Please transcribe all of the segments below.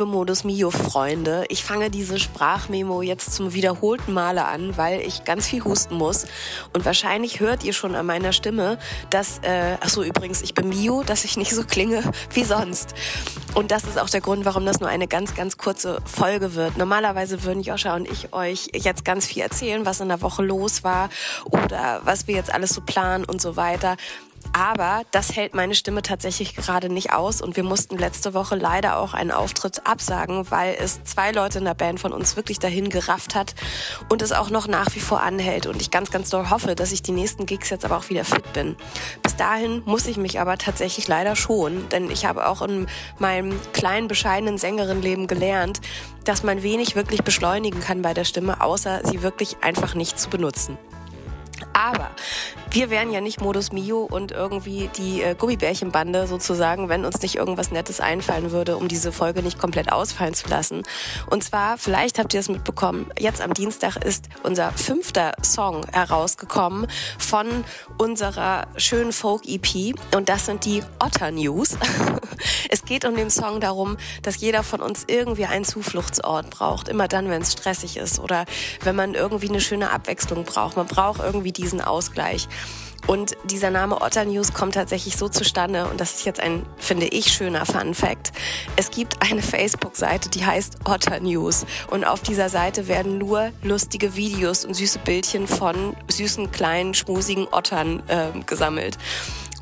Liebe Modus Mio Freunde, ich fange diese Sprachmemo jetzt zum wiederholten Male an, weil ich ganz viel husten muss. Und wahrscheinlich hört ihr schon an meiner Stimme, dass, äh, ach so übrigens, ich bin Mio, dass ich nicht so klinge wie sonst. Und das ist auch der Grund, warum das nur eine ganz, ganz kurze Folge wird. Normalerweise würden Joscha und ich euch jetzt ganz viel erzählen, was in der Woche los war oder was wir jetzt alles so planen und so weiter. Aber das hält meine Stimme tatsächlich gerade nicht aus und wir mussten letzte Woche leider auch einen Auftritt absagen, weil es zwei Leute in der Band von uns wirklich dahin gerafft hat und es auch noch nach wie vor anhält und ich ganz, ganz doll hoffe, dass ich die nächsten Gigs jetzt aber auch wieder fit bin. Bis dahin muss ich mich aber tatsächlich leider schon, denn ich habe auch in meinem kleinen, bescheidenen Sängerinnenleben gelernt, dass man wenig wirklich beschleunigen kann bei der Stimme, außer sie wirklich einfach nicht zu benutzen. Aber wir wären ja nicht Modus Mio und irgendwie die äh, Gummibärchenbande sozusagen, wenn uns nicht irgendwas Nettes einfallen würde, um diese Folge nicht komplett ausfallen zu lassen. Und zwar, vielleicht habt ihr es mitbekommen, jetzt am Dienstag ist unser fünfter Song herausgekommen von unserer schönen Folk-EP und das sind die Otter News. es geht um den Song darum, dass jeder von uns irgendwie einen Zufluchtsort braucht, immer dann, wenn es stressig ist oder wenn man irgendwie eine schöne Abwechslung braucht. Man braucht irgendwie diesen Ausgleich. Und dieser Name Otter News kommt tatsächlich so zustande, und das ist jetzt ein, finde ich, schöner Fun Fact. Es gibt eine Facebook-Seite, die heißt Otter News. Und auf dieser Seite werden nur lustige Videos und süße Bildchen von süßen, kleinen, schmusigen Ottern äh, gesammelt.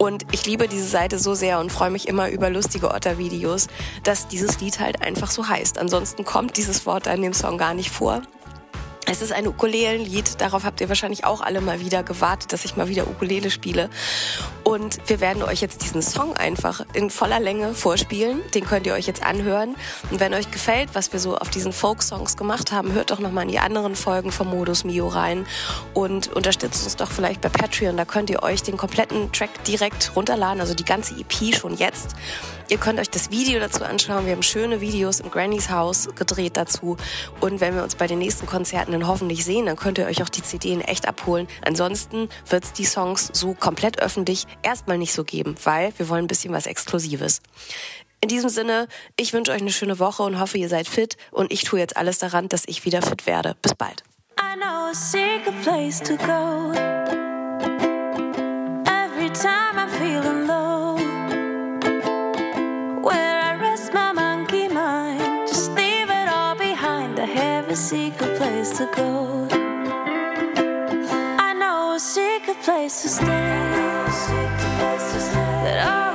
Und ich liebe diese Seite so sehr und freue mich immer über lustige Otter-Videos, dass dieses Lied halt einfach so heißt. Ansonsten kommt dieses Wort in dem Song gar nicht vor. Es ist ein Ukulelenlied, darauf habt ihr wahrscheinlich auch alle mal wieder gewartet, dass ich mal wieder Ukulele spiele. Und wir werden euch jetzt diesen Song einfach in voller Länge vorspielen. Den könnt ihr euch jetzt anhören. Und wenn euch gefällt, was wir so auf diesen Folk-Songs gemacht haben, hört doch nochmal in die anderen Folgen vom Modus Mio rein und unterstützt uns doch vielleicht bei Patreon. Da könnt ihr euch den kompletten Track direkt runterladen, also die ganze EP schon jetzt. Ihr könnt euch das Video dazu anschauen. Wir haben schöne Videos im Granny's Haus gedreht dazu. Und wenn wir uns bei den nächsten Konzerten dann hoffentlich sehen, dann könnt ihr euch auch die CD in echt abholen. Ansonsten wird es die Songs so komplett öffentlich erstmal nicht so geben, weil wir wollen ein bisschen was Exklusives. In diesem Sinne, ich wünsche euch eine schöne Woche und hoffe, ihr seid fit. Und ich tue jetzt alles daran, dass ich wieder fit werde. Bis bald. I know a place to go. Every time I'm feeling place to stay. That I